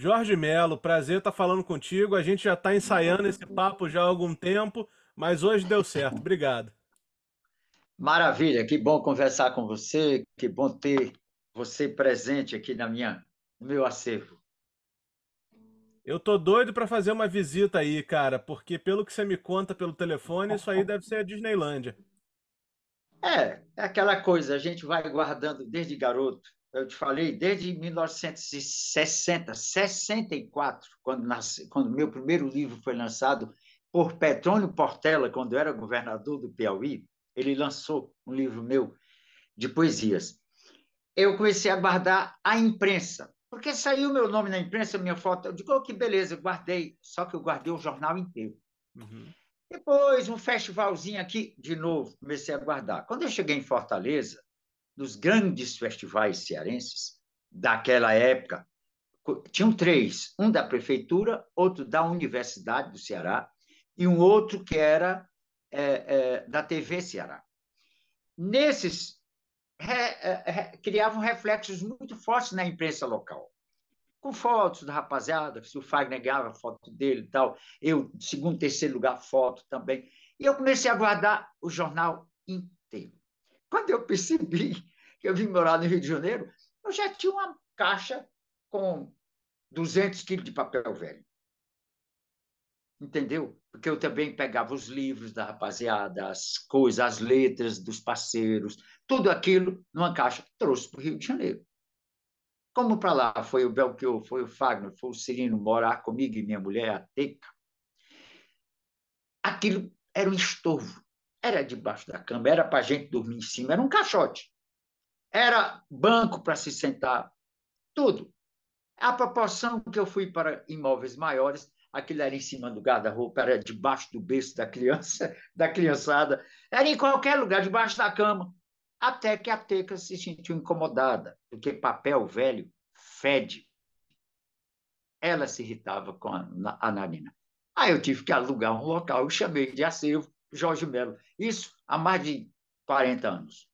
Jorge Melo, prazer estar falando contigo. A gente já está ensaiando esse papo já há algum tempo, mas hoje deu certo. Obrigado. Maravilha, que bom conversar com você, que bom ter você presente aqui na minha, no meu acervo. Eu tô doido para fazer uma visita aí, cara, porque pelo que você me conta pelo telefone, isso aí deve ser a Disneylândia. É, é aquela coisa, a gente vai guardando desde garoto. Eu te falei, desde 1960, 64, quando, nasci, quando meu primeiro livro foi lançado por Petrônio Portela, quando era governador do Piauí, ele lançou um livro meu de poesias. Eu comecei a guardar a imprensa, porque saiu meu nome na imprensa, minha foto. Eu digo, oh, que beleza, guardei. Só que eu guardei o jornal inteiro. Uhum. Depois, um festivalzinho aqui, de novo, comecei a guardar. Quando eu cheguei em Fortaleza, nos grandes festivais cearenses daquela época, tinham três: um da prefeitura, outro da Universidade do Ceará e um outro que era é, é, da TV Ceará. Nesses, re, é, re, criavam reflexos muito fortes na imprensa local com fotos da rapaziada, se o Fagner ganhava foto dele e tal, eu, segundo, terceiro lugar, foto também. E eu comecei a guardar o jornal inteiro. Quando eu percebi que eu vim morar no Rio de Janeiro, eu já tinha uma caixa com 200 quilos de papel velho. Entendeu? Porque eu também pegava os livros da rapaziada, as coisas, as letras dos parceiros, tudo aquilo numa caixa, trouxe para o Rio de Janeiro. Como para lá foi o Belchior, foi o Fagner, foi o Cirino morar comigo e minha mulher, a Teca, aquilo era um estorvo. Era debaixo da cama, era para a gente dormir em cima, era um caixote. Era banco para se sentar, tudo. A proporção que eu fui para imóveis maiores, aquilo era em cima do guarda-roupa, era debaixo do berço da criança, da criançada, era em qualquer lugar, debaixo da cama até que a Teca se sentiu incomodada, porque papel velho fede. Ela se irritava com a, a narina. Aí eu tive que alugar um local, eu chamei de acervo Jorge Melo. Isso há mais de 40 anos.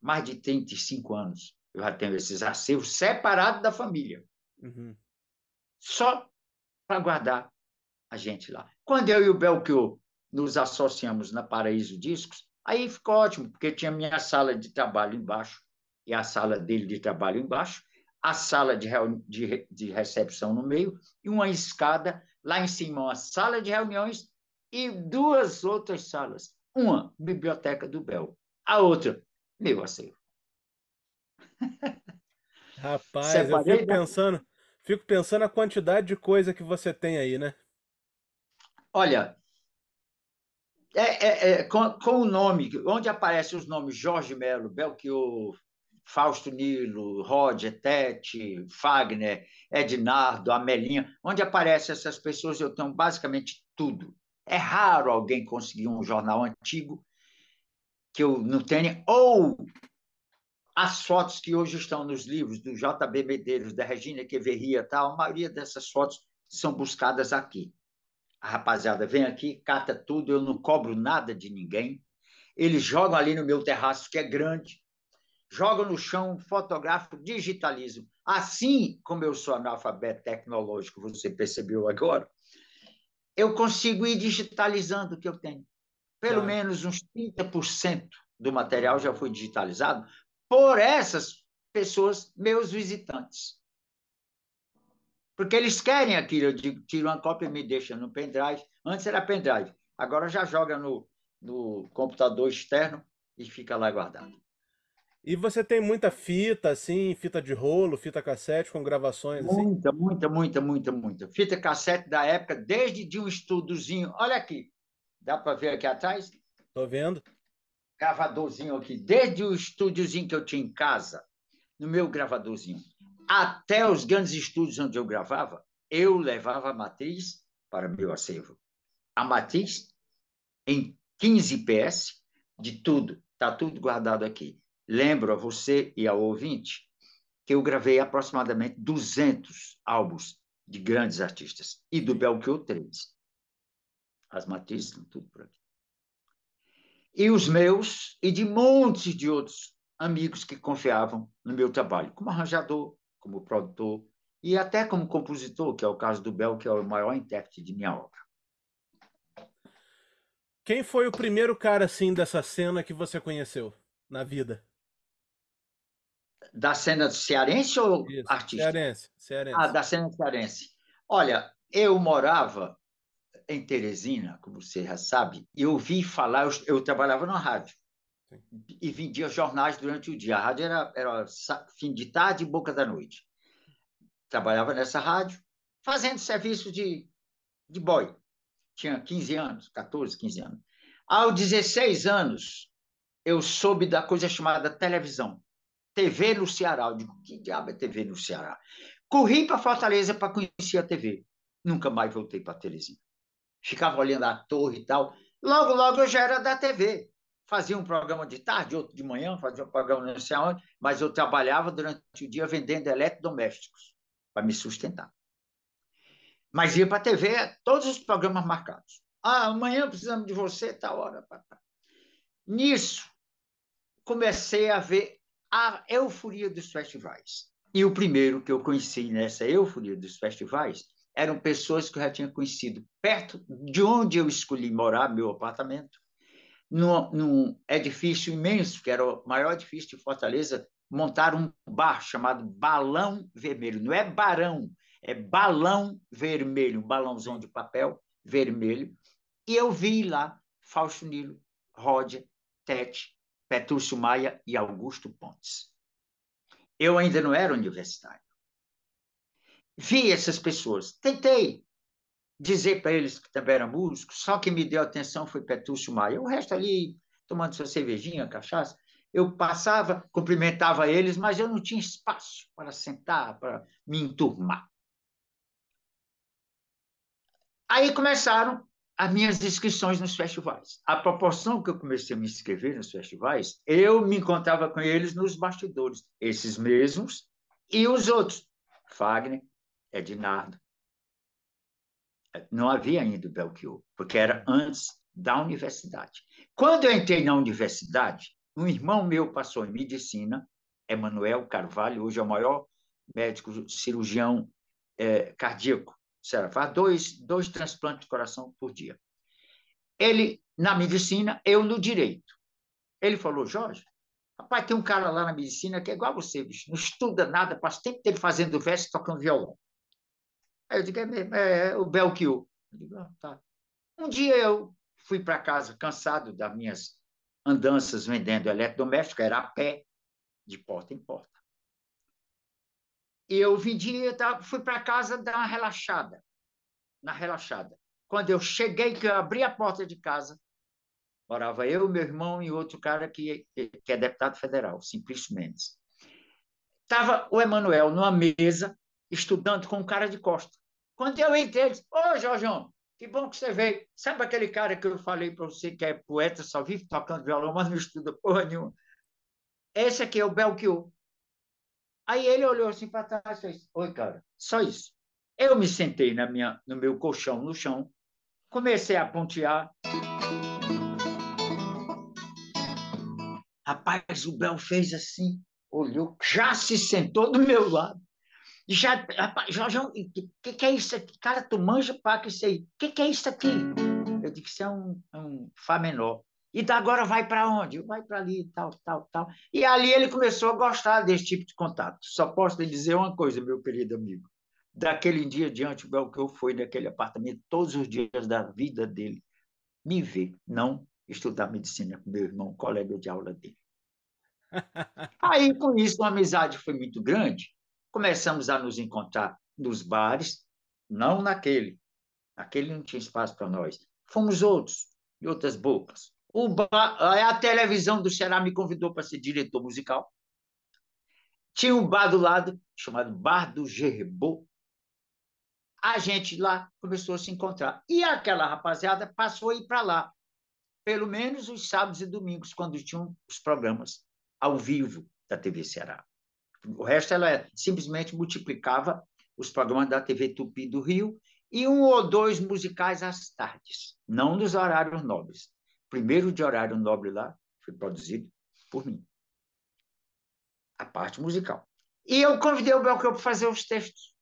Mais de 35 anos eu já tenho esses acervos separados da família. Uhum. Só para guardar a gente lá. Quando eu e o Belchior nos associamos na Paraíso Discos, Aí ficou ótimo, porque tinha minha sala de trabalho embaixo e a sala dele de trabalho embaixo, a sala de, de, de recepção no meio e uma escada lá em cima, uma sala de reuniões e duas outras salas. Uma, biblioteca do Bel. A outra, meu acervo. Rapaz, Separei eu fico da... pensando, fico pensando a quantidade de coisa que você tem aí, né? Olha, é, é, é, com, com, o nome, onde aparecem os nomes Jorge Melo, Belchior, Fausto Nilo, Roger, Tete, Fagner, Ednardo, Amelinha, onde aparecem essas pessoas, eu tenho basicamente tudo. É raro alguém conseguir um jornal antigo que eu não tenha, ou as fotos que hoje estão nos livros do JB Medeiros, da Regina Queverria, tal, a maioria dessas fotos são buscadas aqui a rapaziada vem aqui, cata tudo, eu não cobro nada de ninguém. Eles jogam ali no meu terraço, que é grande, jogam no chão, fotográfico, digitalizo. Assim como eu sou analfabeto tecnológico, você percebeu agora, eu consigo ir digitalizando o que eu tenho. Pelo menos uns 30% do material já foi digitalizado por essas pessoas, meus visitantes. Porque eles querem aquilo. Eu digo, tira uma cópia e me deixa no pendrive. Antes era pendrive. Agora já joga no, no computador externo e fica lá guardado. E você tem muita fita, assim, fita de rolo, fita cassete com gravações assim? Muita, muita, muita, muita, muita. Fita cassete da época, desde de um estudozinho. Olha aqui. Dá para ver aqui atrás? Tô vendo. Gravadorzinho aqui. Desde o estúdiozinho que eu tinha em casa, no meu gravadorzinho até os grandes estúdios onde eu gravava, eu levava a matriz para meu acervo. A matriz em 15 PS de tudo, está tudo guardado aqui. Lembro a você e ao ouvinte que eu gravei aproximadamente 200 álbuns de grandes artistas e do Belchior 3. As matrizes estão tudo por aqui. E os meus e de montes de outros amigos que confiavam no meu trabalho, como arranjador, como produtor, e até como compositor, que é o caso do Bel, que é o maior intérprete de minha obra. Quem foi o primeiro cara assim dessa cena que você conheceu na vida? Da cena cearense ou Isso, artista? Cearense, cearense. Ah, da cena cearense. Olha, eu morava em Teresina, como você já sabe, eu ouvi falar, eu, eu trabalhava na rádio Sim. e vendia jornais durante o dia. A rádio era, era fim de tarde e boca da noite. Trabalhava nessa rádio, fazendo serviço de, de boy. Tinha 15 anos, 14, 15 anos. Aos 16 anos, eu soube da coisa chamada televisão. TV no Ceará. Eu digo, que diabo é TV no Ceará? Corri para Fortaleza para conhecer a TV. Nunca mais voltei para Teresina. Ficava olhando a torre e tal. Logo, logo eu já era da TV. Fazia um programa de tarde, outro de manhã, fazia um programa não sei aonde, mas eu trabalhava durante o dia vendendo eletrodomésticos para me sustentar. Mas ia para a TV, todos os programas marcados. Ah, amanhã precisamos de você, tal hora. Nisso, comecei a ver a euforia dos festivais. E o primeiro que eu conheci nessa euforia dos festivais eram pessoas que eu já tinha conhecido perto de onde eu escolhi morar, meu apartamento, num, num edifício imenso, que era o maior edifício de Fortaleza, montaram um bar chamado Balão Vermelho. Não é barão, é balão vermelho, um balãozão de papel vermelho. E eu vi lá Fausto Nilo, Ródia, Tete, Petrúcio Maia e Augusto Pontes. Eu ainda não era universitário. Vi essas pessoas, tentei dizer para eles que também eram músicos, só que me deu atenção foi Petrúcio Maia. O resto ali, tomando sua cervejinha, cachaça, eu passava, cumprimentava eles, mas eu não tinha espaço para sentar, para me enturmar. Aí começaram as minhas inscrições nos festivais. A proporção que eu comecei a me inscrever nos festivais, eu me encontrava com eles nos bastidores, esses mesmos e os outros. Fagner, Ednardo. Não havia ainda o Belchior, porque era antes da universidade. Quando eu entrei na universidade, um irmão meu passou em medicina, Emanuel Carvalho, hoje é o maior médico cirurgião é, cardíaco. Faz dois, dois transplantes de coração por dia. Ele na medicina, eu no direito. Ele falou, Jorge, rapaz, tem um cara lá na medicina que é igual a você, bicho, não estuda nada, passa tempo dele fazendo verso tocando violão. Aí eu digo, é, mesmo, é, é o Belchior. Eu digo, ah, tá. Um dia eu fui para casa cansado das minhas andanças vendendo eletrodoméstico, era a pé, de porta em porta. E eu vendia, fui para casa dar uma relaxada, na relaxada. Quando eu cheguei, que eu abri a porta de casa, morava eu, meu irmão e outro cara que, que é deputado federal, Simplício Mendes. Estava o Emanuel numa mesa, estudando com um cara de costa. Quando eu entrei, ele disse, ô, Jorjão, que bom que você veio. Sabe aquele cara que eu falei para você que é poeta, só vive tocando violão, mas não estuda porra nenhuma? Esse aqui é o Belchior. Aí ele olhou assim para trás e fez: Oi, cara, só isso. Eu me sentei na minha, no meu colchão no chão, comecei a pontear. Rapaz, o Bel fez assim, olhou, já se sentou do meu lado já, rapaz, Jorjão, o que, que é isso aqui? Cara, tu manja que isso aí. O que, que é isso aqui? Eu disse, isso é um, é um Fá menor. E da agora vai para onde? Vai para ali, tal, tal, tal. E ali ele começou a gostar desse tipo de contato. Só posso lhe dizer uma coisa, meu querido amigo. Daquele dia diante, o Belchior foi naquele apartamento todos os dias da vida dele. Me ver, não estudar medicina com meu irmão, colega de aula dele. Aí, com isso, a amizade foi muito grande começamos a nos encontrar nos bares, não naquele. Aquele não tinha espaço para nós. Fomos outros, e outras bocas. O bar, a televisão do Ceará me convidou para ser diretor musical. Tinha um bar do lado, chamado Bar do Gerbo. A gente lá começou a se encontrar. E aquela rapaziada passou a ir para lá, pelo menos os sábados e domingos, quando tinham os programas ao vivo da TV Ceará. O resto ela simplesmente multiplicava os programas da TV Tupi do Rio e um ou dois musicais às tardes, não nos horários nobres. Primeiro de horário nobre lá foi produzido por mim. A parte musical. E eu convidei o Belchior para fazer os textos.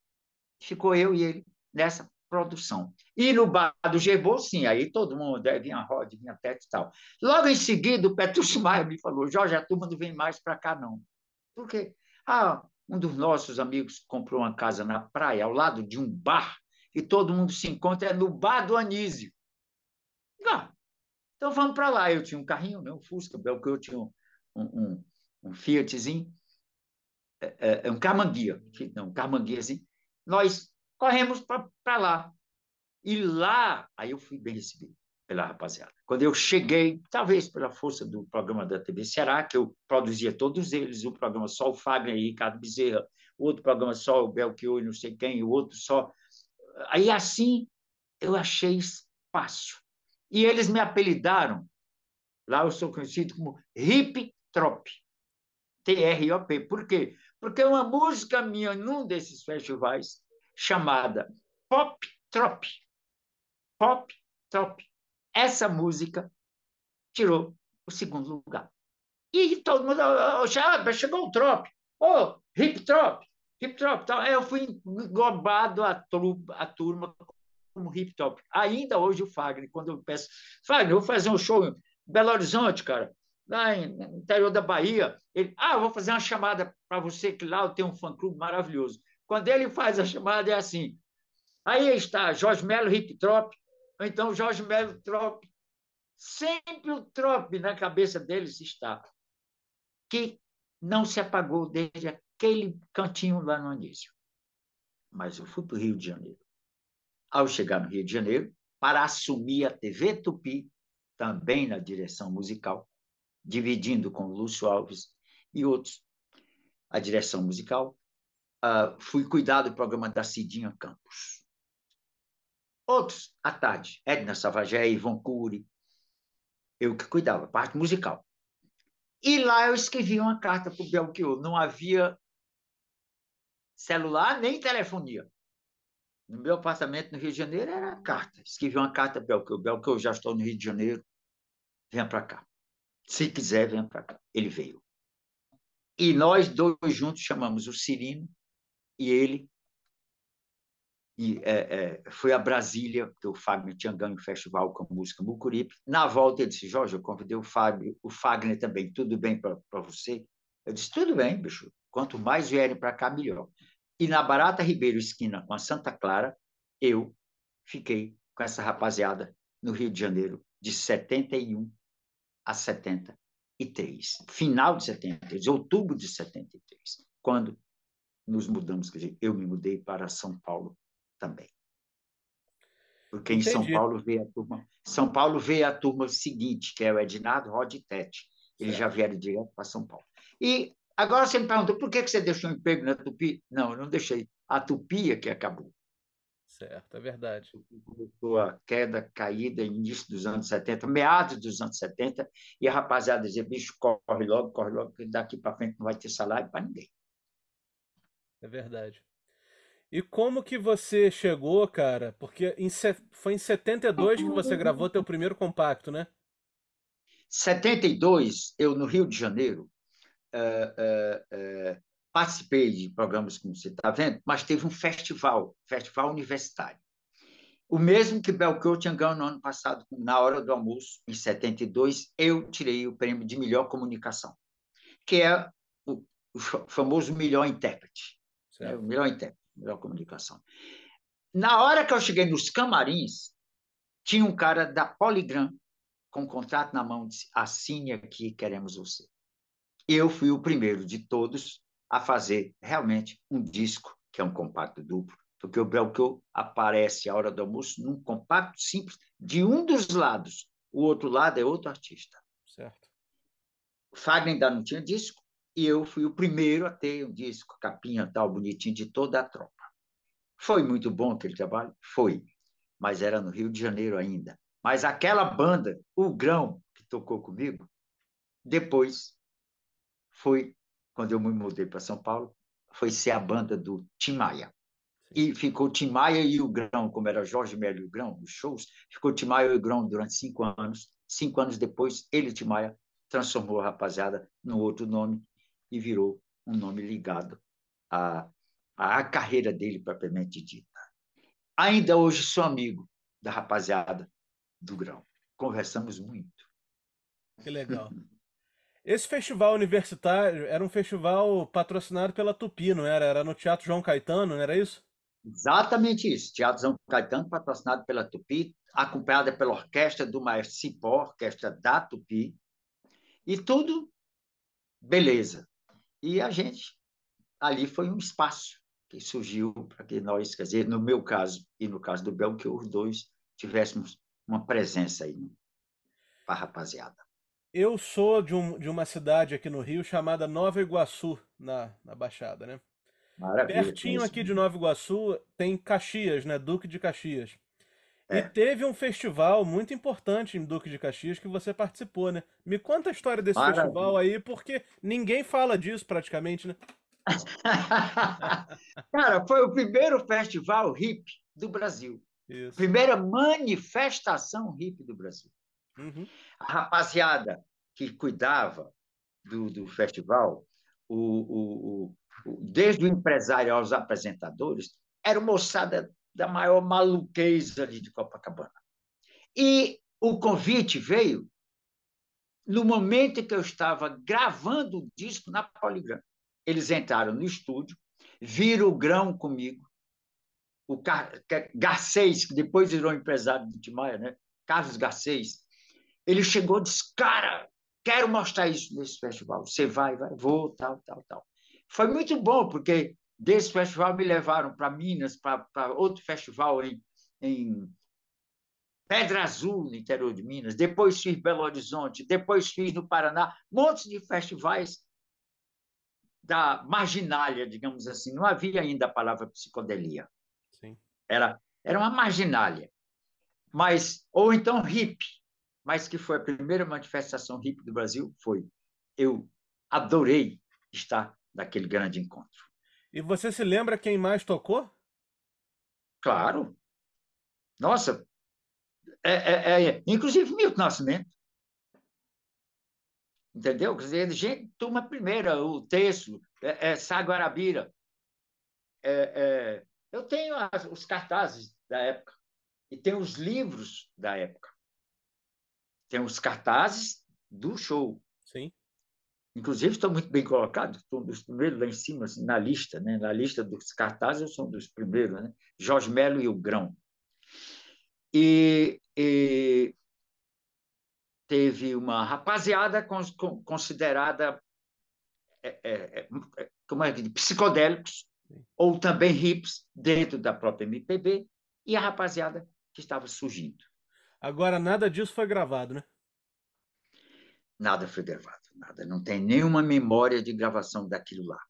Ficou eu e ele nessa produção. E no bar do Gebô, sim, aí todo mundo, vinha Rod, vinha Tete e tal. Logo em seguida, o Petrúcio Maia me falou, Jorge, a turma não vem mais para cá, não. Por quê? Ah, um dos nossos amigos comprou uma casa na praia, ao lado de um bar, e todo mundo se encontra é no bar do Anísio. Ah, então vamos para lá. Eu tinha um carrinho, né, um Fusca, que eu tinha um, um, um Fiatzinho, é, é, é um Carmanguia, não, um Carmanguiazinho. Nós corremos para lá. E lá, aí eu fui bem recebido pela rapaziada. Quando eu cheguei, talvez pela força do programa da TV Será, que eu produzia todos eles, um programa só o Fagner e Ricardo Bezerra, outro programa só o Belchior e não sei quem, o outro só... Aí, assim, eu achei espaço. E eles me apelidaram, lá eu sou conhecido como Hip Trop, T-R-O-P. Por quê? Porque uma música minha num desses festivais, chamada Pop Trop, Pop Trop, essa música tirou o segundo lugar. E todo mundo, oh, chegou o Trop, oh, Hip Trop, Hip Trop. Então, eu fui englobado a, a turma como hip top. Ainda hoje o Fagner, quando eu peço, Fagner, vou fazer um show em Belo Horizonte, cara, lá no interior da Bahia. Ele, ah, vou fazer uma chamada para você, que lá eu tenho um fã-clube maravilhoso. Quando ele faz a chamada, é assim. Aí está Jorge Melo Hip Trop, então Jorge Melo Trop. Sempre o Trop na cabeça deles está, que não se apagou desde aquele cantinho lá no início. Mas eu fui para o Rio de Janeiro ao chegar no Rio de Janeiro, para assumir a TV Tupi, também na direção musical, dividindo com Lúcio Alves e outros a direção musical. Uh, fui cuidar do programa da Cidinha Campos. Outros, à tarde, Edna Savagé, Ivon Cury, eu que cuidava, parte musical. E lá eu escrevi uma carta para o Belchior. Não havia celular nem telefonia no meu apartamento no Rio de Janeiro era carta. Escrevi uma carta para Belchior. Belchior, já estou no Rio de Janeiro, venha para cá. Se quiser, venha para cá. Ele veio. E nós dois juntos chamamos o Cirino e ele e, é, é, foi a Brasília, porque o Fagner tinha ganho o festival com a música Mucuripe. Na volta, ele disse, Jorge, eu convidei o Fagner, o Fagner também, tudo bem para você? Eu disse, tudo bem, bicho. Quanto mais vierem para cá, melhor. E na Barata Ribeiro, esquina com a Santa Clara, eu fiquei com essa rapaziada no Rio de Janeiro, de 71 a 73. Final de 73, outubro de 73, quando nos mudamos, quer dizer, eu me mudei para São Paulo também. Porque Entendi. em São Paulo veio a turma. São Paulo veio a turma seguinte, que é o Ednardo Rod e Tete. Eles já vieram direto para São Paulo. E Agora você me perguntou por que você deixou um emprego na Tupi? Não, eu não deixei. A Tupi é que acabou. Certo, é verdade. Começou a queda, caída, início dos anos 70, meados dos anos 70, e a rapaziada dizia, bicho, corre logo, corre logo, que daqui para frente não vai ter salário para ninguém. É verdade. E como que você chegou, cara? Porque em, foi em 72 que você gravou teu primeiro compacto, né? 72, eu no Rio de Janeiro, uh, uh, participei de programas como você está vendo, mas teve um festival, festival universitário. O mesmo que Belchior tinha ganho no ano passado, na hora do almoço, em 72, eu tirei o prêmio de melhor comunicação, que é o, o famoso melhor intérprete. Né? O melhor intérprete, melhor comunicação. Na hora que eu cheguei nos camarins, tinha um cara da Polygram com um contrato na mão, disse, assine aqui, queremos você eu fui o primeiro de todos a fazer realmente um disco, que é um compacto duplo, porque o Belchior aparece à hora do almoço num compacto simples de um dos lados, o outro lado é outro artista. Certo. Fagner ainda não tinha disco, e eu fui o primeiro a ter um disco, capinha tal, bonitinho, de toda a tropa. Foi muito bom aquele trabalho? Foi, mas era no Rio de Janeiro ainda. Mas aquela banda, o Grão, que tocou comigo, depois foi, quando eu me mudei para São Paulo, foi ser a banda do Tim Maia. E ficou Tim Maia e o Grão, como era Jorge Melo e o Grão, os shows, ficou Tim Maia e o Grão durante cinco anos. Cinco anos depois, ele, Tim Maia, transformou a rapaziada no outro nome e virou um nome ligado a, a carreira dele propriamente dita. Ainda hoje sou amigo da rapaziada do Grão. Conversamos muito. Que legal. Esse festival universitário era um festival patrocinado pela Tupi, não era? Era no Teatro João Caetano, não era isso? Exatamente isso. Teatro João Caetano, patrocinado pela Tupi, acompanhada pela orquestra do Maestro Cipó, orquestra da Tupi, e tudo beleza. E a gente, ali foi um espaço que surgiu para que nós, quer dizer, no meu caso e no caso do Bel, que os dois tivéssemos uma presença aí para a rapaziada. Eu sou de, um, de uma cidade aqui no Rio chamada Nova Iguaçu, na, na Baixada, né? Maravilha. Pertinho aqui de Nova Iguaçu tem Caxias, né? Duque de Caxias. É. E teve um festival muito importante em Duque de Caxias que você participou, né? Me conta a história desse Maravilha. festival aí, porque ninguém fala disso praticamente, né? Cara, foi o primeiro festival hip do Brasil. Isso. Primeira manifestação hip do Brasil. Uhum. A rapaziada que cuidava do, do festival, o, o, o, desde o empresário aos apresentadores, era moçada da maior maluquez ali de Copacabana. E o convite veio no momento em que eu estava gravando o disco na Poligram. Eles entraram no estúdio, viram o grão comigo, o Garcês, que depois virou empresário do Timaya, né? Carlos Garcês, ele chegou e disse, cara, quero mostrar isso nesse festival. Você vai, vai, vou, tal, tal, tal. Foi muito bom, porque Desse festival me levaram para Minas, para outro festival em, em Pedra Azul, no interior de Minas. Depois fiz Belo Horizonte, depois fiz no Paraná, montes de festivais da marginália, digamos assim. Não havia ainda a palavra psicodelia. Sim. Era, era uma marginália. Mas, ou então hippie, mas que foi a primeira manifestação hippie do Brasil, foi. Eu adorei estar naquele grande encontro. E você se lembra quem mais tocou? Claro. Nossa, é, é, é, inclusive Milton Nascimento. Entendeu? Quer dizer, gente, turma primeira, o texto, é, é Sá Guarabira. É, é, eu tenho as, os cartazes da época e tenho os livros da época. Tem os cartazes do show. Inclusive, estou muito bem colocado, estou um dos primeiros lá em cima, assim, na lista, né? na lista dos cartazes, eu sou um dos primeiros, né? Jorge Melo e o Grão. E, e teve uma rapaziada considerada é, é, é, como é que psicodélicos ou também hips dentro da própria MPB e a rapaziada que estava surgindo. Agora, nada disso foi gravado, né? Nada foi gravado nada. Não tem nenhuma memória de gravação daquilo lá.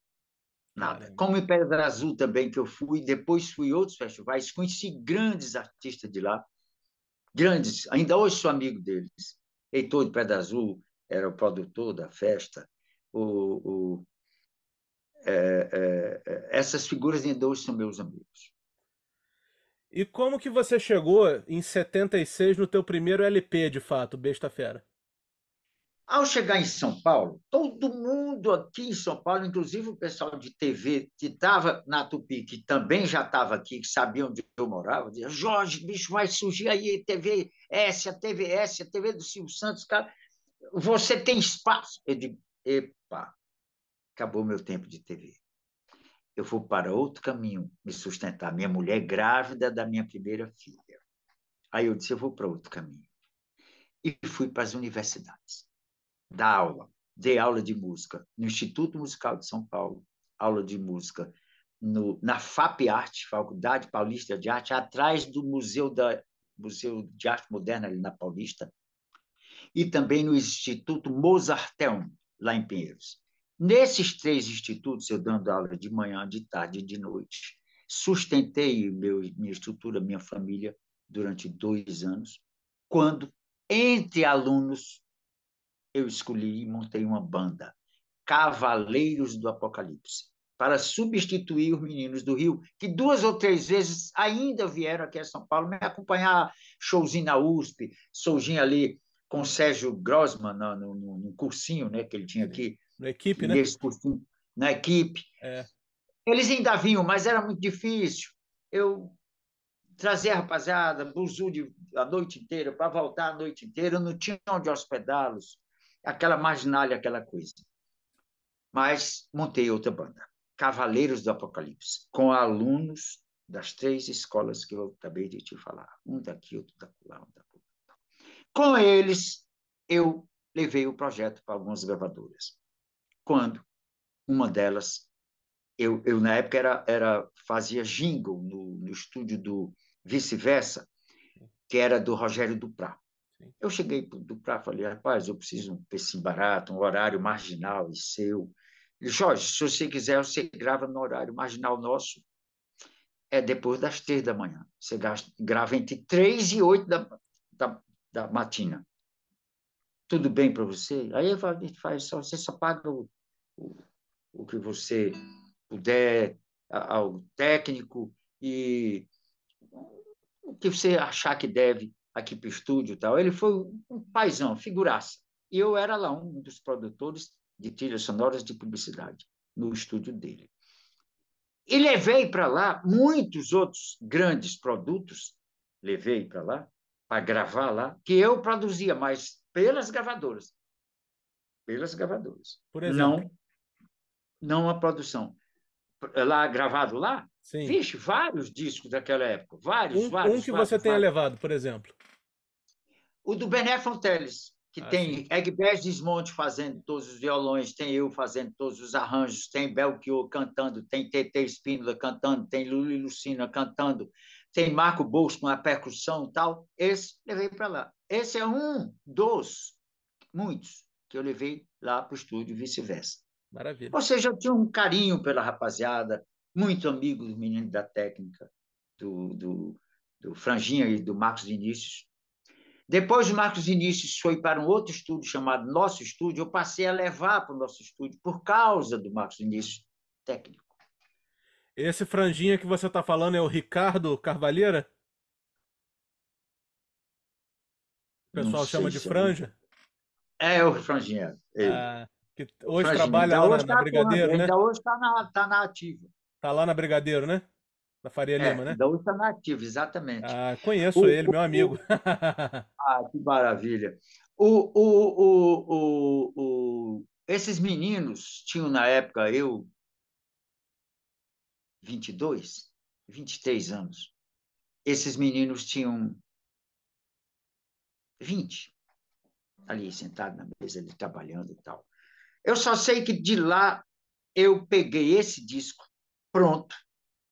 Nada. Como em Pedra Azul também, que eu fui, depois fui outros festivais, conheci grandes artistas de lá, grandes, ainda hoje sou amigo deles. Heitor de Pedra Azul era o produtor da festa. O, o é, é, é, essas figuras ainda hoje são meus amigos. E como que você chegou em 76 no teu primeiro LP, de fato, Besta Fera? Ao chegar em São Paulo, todo mundo aqui em São Paulo, inclusive o pessoal de TV que estava na Tupi, que também já estava aqui, que sabia onde eu morava, dizia: Jorge, bicho, vai surgir aí TV S, a TV S, a TV do Silvio Santos, cara. Você tem espaço? Eu digo: epa, acabou meu tempo de TV. Eu vou para outro caminho me sustentar. Minha mulher grávida da minha primeira filha. Aí eu disse: eu vou para outro caminho. E fui para as universidades dar aula. Dei aula de música no Instituto Musical de São Paulo, aula de música no, na FAP Arte, Faculdade Paulista de Arte, atrás do Museu, da, Museu de Arte Moderna, ali na Paulista, e também no Instituto Mozarteum, lá em Pinheiros. Nesses três institutos, eu dando aula de manhã, de tarde e de noite, sustentei meu, minha estrutura, minha família, durante dois anos, quando, entre alunos, eu escolhi e montei uma banda, Cavaleiros do Apocalipse, para substituir os meninos do Rio, que duas ou três vezes ainda vieram aqui a São Paulo me acompanhar, showzinho na USP, showzinho ali com o Sérgio Grossman no, no, no cursinho né, que ele tinha aqui. Na equipe, né? Cursinho, na equipe. É. Eles ainda vinham, mas era muito difícil. Eu trazia a rapaziada, buzu de, a noite inteira, para voltar a noite inteira, não tinha onde hospedá-los, aquela marginalha, aquela coisa. Mas montei outra banda, Cavaleiros do Apocalipse, com alunos das três escolas que eu acabei de te falar, um daqui, outro lá, um daqui. Com eles, eu levei o projeto para algumas gravadoras. Quando uma delas, eu, eu na época era, era fazia jingle no, no estúdio do Vice-Versa, que era do Rogério Eu cheguei para o Duprá e falei, rapaz, eu preciso de um PC barato, um horário marginal e seu. Ele, Jorge, se você quiser, você grava no horário marginal nosso, é depois das três da manhã. Você grava entre três e oito da, da, da matina. Tudo bem para você? Aí gente faz só, você só paga o, o, o que você puder ao técnico e o que você achar que deve aqui para o estúdio e tal. Ele foi um paizão, figuraça. E eu era lá um dos produtores de trilhas sonoras de publicidade no estúdio dele. E levei para lá muitos outros grandes produtos, levei para lá, para gravar lá, que eu produzia, mas pelas gravadoras. Pelas gravadoras. Por exemplo? Não, não a produção. Lá, gravado lá? Sim. Vixe, vários discos daquela época. Vários, um, vários. Um que vários, você vários. tenha levado, por exemplo. O do Bené Fonteles, que ah, tem Egbés Desmonte fazendo todos os violões, tem eu fazendo todos os arranjos, tem Belchior cantando, tem TT Espínola cantando, tem Luli Lucina cantando, tem Marco Bolso com a percussão e tal. Esse levei para lá. Esse é um dos muitos que eu levei lá para o estúdio e vice-versa. Maravilha. Ou seja, eu tinha um carinho pela rapaziada, muito amigo dos meninos da técnica, do, do, do Franjinha e do Marcos Vinícius. Depois o Marcos Vinícius foi para um outro estúdio chamado Nosso Estúdio, eu passei a levar para o nosso estúdio por causa do Marcos Vinícius, técnico. Esse franjinha que você está falando é o Ricardo Carvalheira? O pessoal chama de franja? É, o franjinha. Ah, que hoje franjinha. trabalha então, lá hoje na, na tá Brigadeiro, né? Ainda hoje está na, tá na ativa. Tá lá na Brigadeiro, né? Na Faria é, Lima, né? Ainda hoje está na ativa, exatamente. Ah, conheço o, ele, meu amigo. O, ah, que maravilha. O, o, o, o, o, esses meninos tinham na época, eu 22, 23 anos. Esses meninos tinham 20, ali sentado na mesa, ali trabalhando e tal. Eu só sei que de lá eu peguei esse disco pronto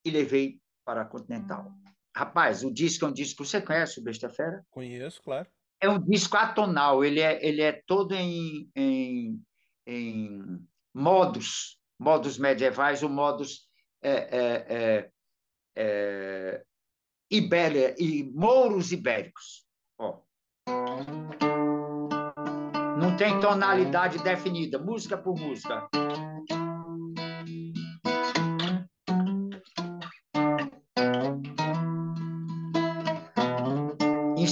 e levei para a Continental. Rapaz, o disco é um disco. Você conhece o Besta Fera? Conheço, claro. É um disco atonal, ele é, ele é todo em, em, em modos, modos medievais ou modos é, é, é, é, Ibéria, e mouros ibéricos. Ó. Não tem tonalidade definida, música por música.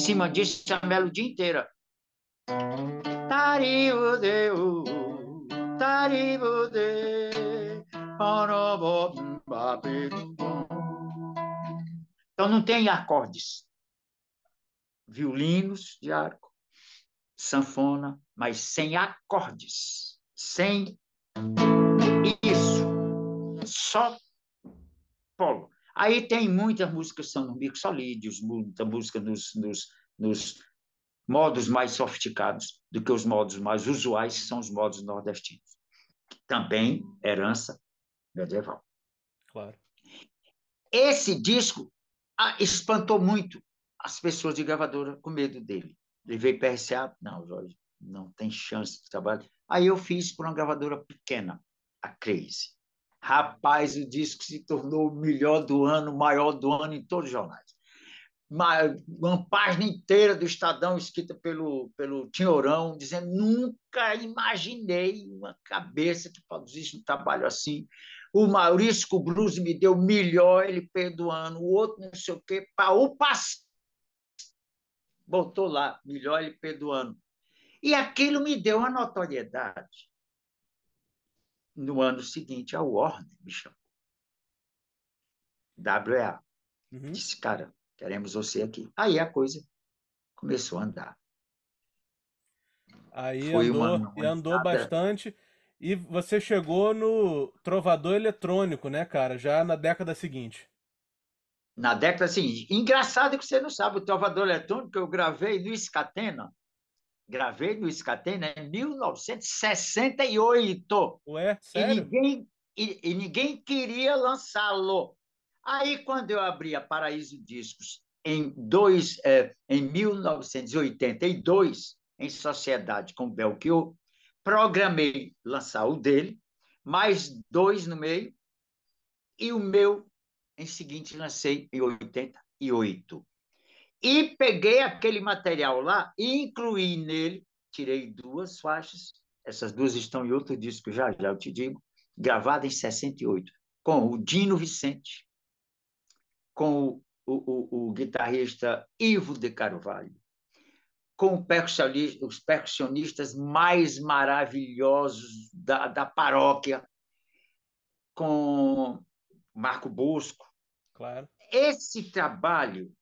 Cima disso, a melodia inteira. Tariu deu, tariu deu, então não tem acordes. Violinos de arco, sanfona, mas sem acordes, sem isso, só polo. Aí tem muitas músicas que são no mixolídeos, muita música nos, nos, nos modos mais sofisticados do que os modos mais usuais, que são os modos nordestinos. Também herança medieval. Claro. Esse disco ah, espantou muito as pessoas de gravadora com medo dele. Levei para RCA, não, Jorge, não tem chance de trabalhar. Aí eu fiz para uma gravadora pequena, a Crazy. Rapaz, o disco se tornou o melhor do ano, maior do ano em todos os jornais. Uma, uma página inteira do Estadão escrita pelo, pelo Tinhorão, dizendo: nunca imaginei uma cabeça que produzisse um trabalho assim. O Maurício Cubruz me deu melhor, ele perdoando, o outro não sei o quê, para o passo. Botou lá, melhor ele perdoando. E aquilo me deu uma notoriedade. No ano seguinte, a Warner me chamou. WEA. Uhum. Disse, cara, queremos você aqui. Aí a coisa começou a andar. Aí Foi andou, e andou bastante. E você chegou no Trovador Eletrônico, né, cara? Já na década seguinte. Na década seguinte. Engraçado que você não sabe, o Trovador Eletrônico eu gravei no Escatena. Gravei no Escatena em 1968. Ué, sério? E ninguém, e, e ninguém queria lançá-lo. Aí, quando eu abri a Paraíso Discos em, dois, é, em 1982, em sociedade com Belchior, programei lançar o dele, mais dois no meio, e o meu, em seguinte, lancei em 88. E peguei aquele material lá e incluí nele, tirei duas faixas, essas duas estão em outro disco já, já eu te digo, gravada em 68, com o Dino Vicente, com o, o, o guitarrista Ivo de Carvalho, com os percussionistas mais maravilhosos da, da paróquia, com Marco Bosco. Claro. Esse trabalho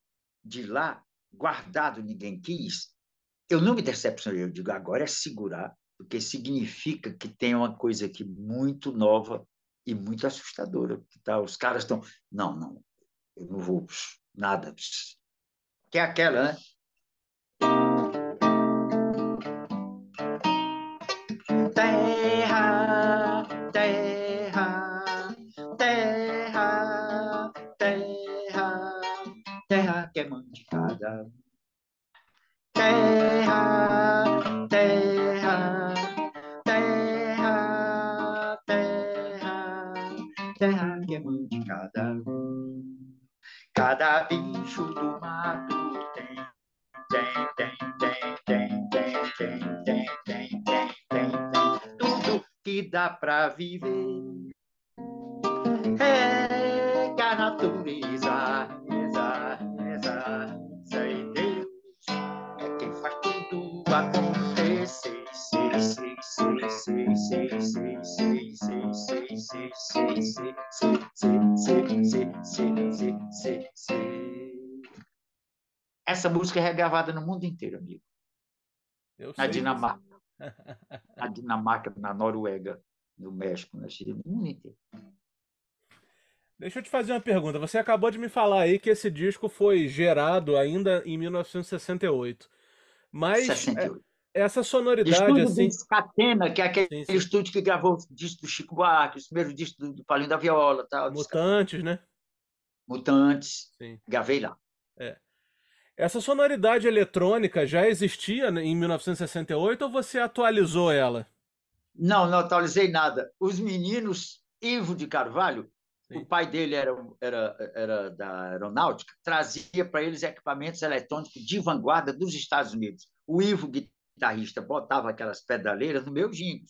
de lá, guardado, ninguém quis, eu não me decepcionei, eu digo, agora é segurar, porque significa que tem uma coisa aqui muito nova e muito assustadora. Que tá, os caras estão, não, não, eu não vou nada. Que é aquela, né? Terra que é mãe de cada um. Terra, terra, terra, terra, terra que é mãe de cada um. Cada bicho do mato tem, tem, tem, tem, tem, tem, tem, tem, tem, tem, tem, tudo que dá pra viver. É essa música é regravada no mundo inteiro, amigo. Eu na Dinamarca. na Dinamarca, na Noruega, no México, na Chile, no mundo inteiro. Deixa eu te fazer uma pergunta. Você acabou de me falar aí que esse disco foi gerado ainda em 1968. Mas 68. essa sonoridade estúdio assim. Do Scatena, que é aquele sim, sim. estúdio que gravou o disco do Chico Buarque, os primeiros discos do, do Paulinho da Viola, tal. Mutantes, né? Mutantes. Sim. Gravei lá. É. Essa sonoridade eletrônica já existia em 1968 ou você atualizou ela? Não, não atualizei nada. Os meninos, Ivo de Carvalho, Sim. o pai dele era, era, era da aeronáutica, trazia para eles equipamentos eletrônicos de vanguarda dos Estados Unidos. O Ivo, guitarrista, botava aquelas pedaleiras no meu jingle.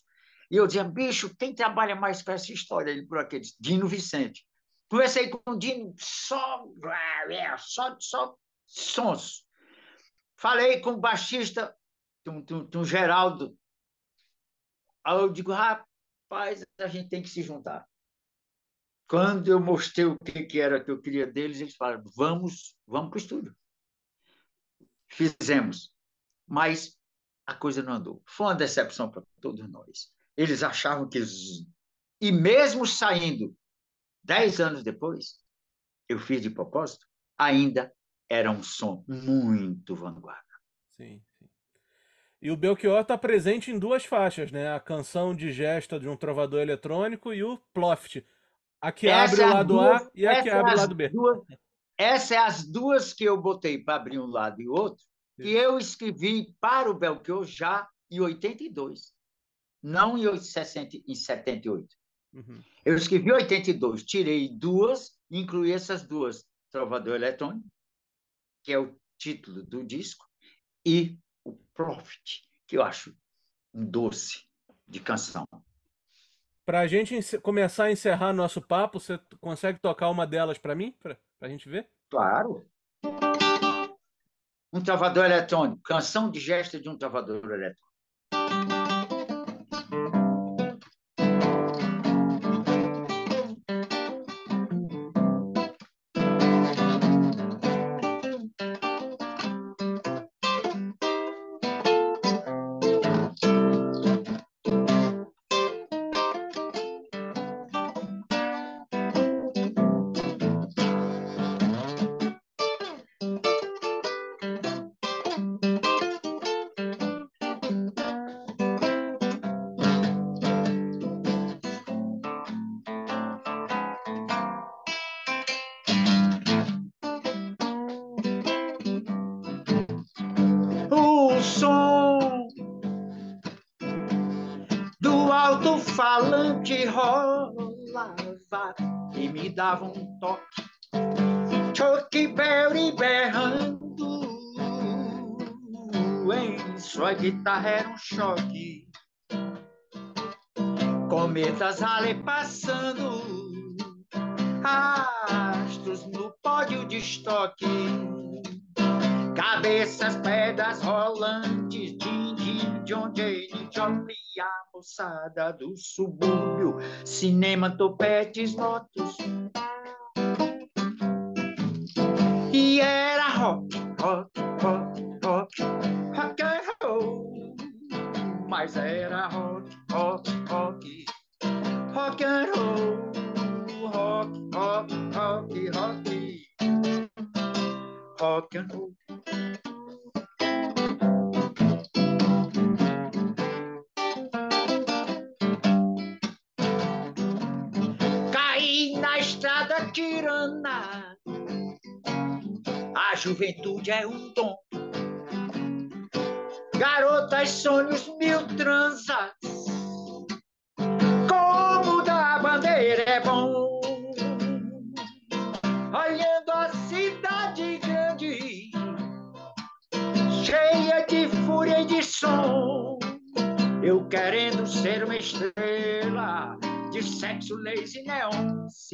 E eu dizia, bicho, quem trabalha mais com essa história? Ele por aqueles, Dino Vicente. Conversei com o Dino, só, só, só sons. Falei com o baixista, um, Geraldo. Aí eu digo, rapaz, a gente tem que se juntar. Quando eu mostrei o que, que era que eu queria deles, eles falaram, vamos, vamos para o estúdio. Fizemos. Mas a coisa não andou. Foi uma decepção para todos nós. Eles achavam que. E mesmo saindo, dez anos depois, eu fiz de propósito, ainda era um som muito vanguarda. Sim, sim. E o Belchior está presente em duas faixas, né? A canção de gesta de um trovador eletrônico e o Ploft. A que essa abre o lado duas, A e a que abre é o lado B. Duas, essa é as duas que eu botei para abrir um lado e outro, que eu escrevi para o Belchior já em 82, não em, 60, em 78. Uhum. Eu escrevi em 82, tirei duas, incluí essas duas, Trovador Eletrônico que é o título do disco, e o Profit, que eu acho um doce de canção. Para a gente começar a encerrar nosso papo, você consegue tocar uma delas para mim, para a gente ver? Claro. Um travador eletrônico, canção de gesto de um travador eletrônico. Dava um toque. Choque Berry berrando em sua guitarra era um choque. Cometas ale passando, astros no pódio de estoque. Cabeças, pedras rolantes, din, din, John Jane, A moçada do subúrbio, cinema, topetes, motos. E era rock, rock, rock, rock, rock and roll. Mas era rock, rock, rock, rock and roll, rock, rock, rock, rock, rock and roll. Juventude é um dom. Garotas, sonhos,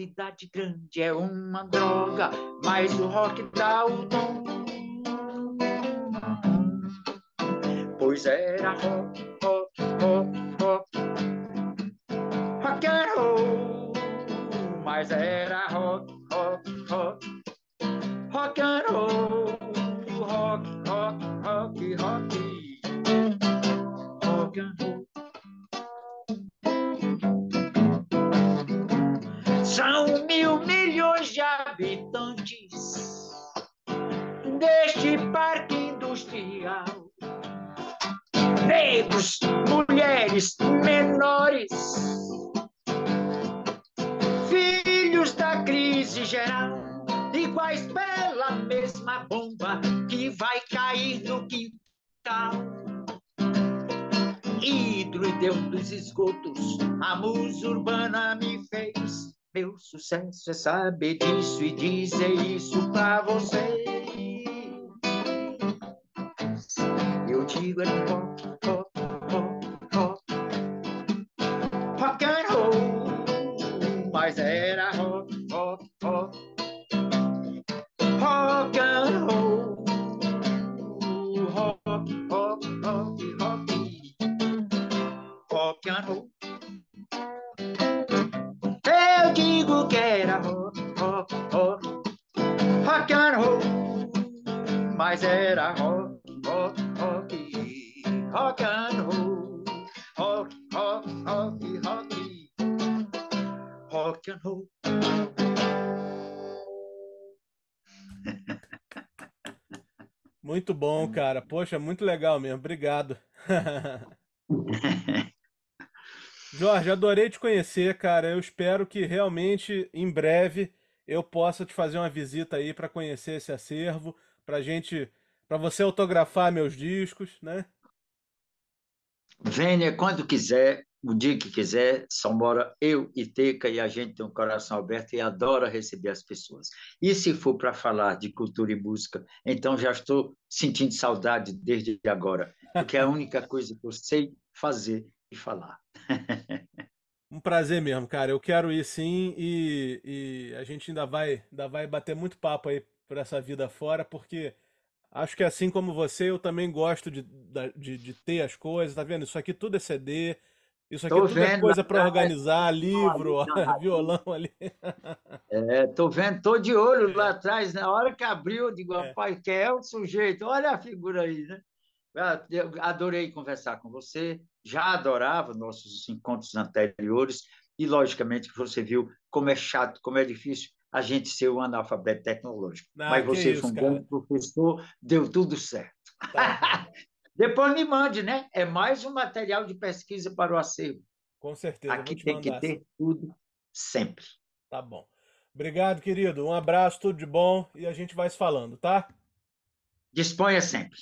Cidade grande é uma droga, mas o rock dá o dom. Pois era rock, rock, rock, rock, rock and roll. Mas era rock, é saber disso e dizer isso pra você. Eu digo é rock, rock, rock, rock bom, cara. Poxa, muito legal mesmo. Obrigado. Jorge, adorei te conhecer, cara. Eu espero que realmente em breve eu possa te fazer uma visita aí para conhecer esse acervo, para gente, para você autografar meus discos, né? Venha quando quiser, o dia que quiser, só mora eu e Teca e a gente tem um coração aberto e adora receber as pessoas. E se for para falar de cultura e música, então já estou sentindo saudade desde agora, porque é a única coisa que eu sei fazer e falar. Um prazer mesmo, cara. Eu quero ir sim e, e, a gente ainda vai, ainda vai bater muito papo aí por essa vida fora, porque acho que assim como você, eu também gosto de, de, de ter as coisas, tá vendo? Isso aqui tudo é CD, isso aqui tô tudo é vendo, é coisa para organizar, livro, violão ali. É, tô vendo, tô de olho lá atrás, na hora que abriu, eu digo, é. rapaz, que é o sujeito, olha a figura aí, né? Ah, eu adorei conversar com você, já adorava nossos encontros anteriores, e logicamente você viu como é chato, como é difícil a gente ser um analfabeto tecnológico. Ah, Mas você isso, foi um bom professor, deu tudo certo. Tá. Depois me mande, né? É mais um material de pesquisa para o acervo. Com certeza. Aqui tem que ter tudo sempre. Tá bom. Obrigado, querido. Um abraço, tudo de bom e a gente vai se falando, tá? Disponha sempre.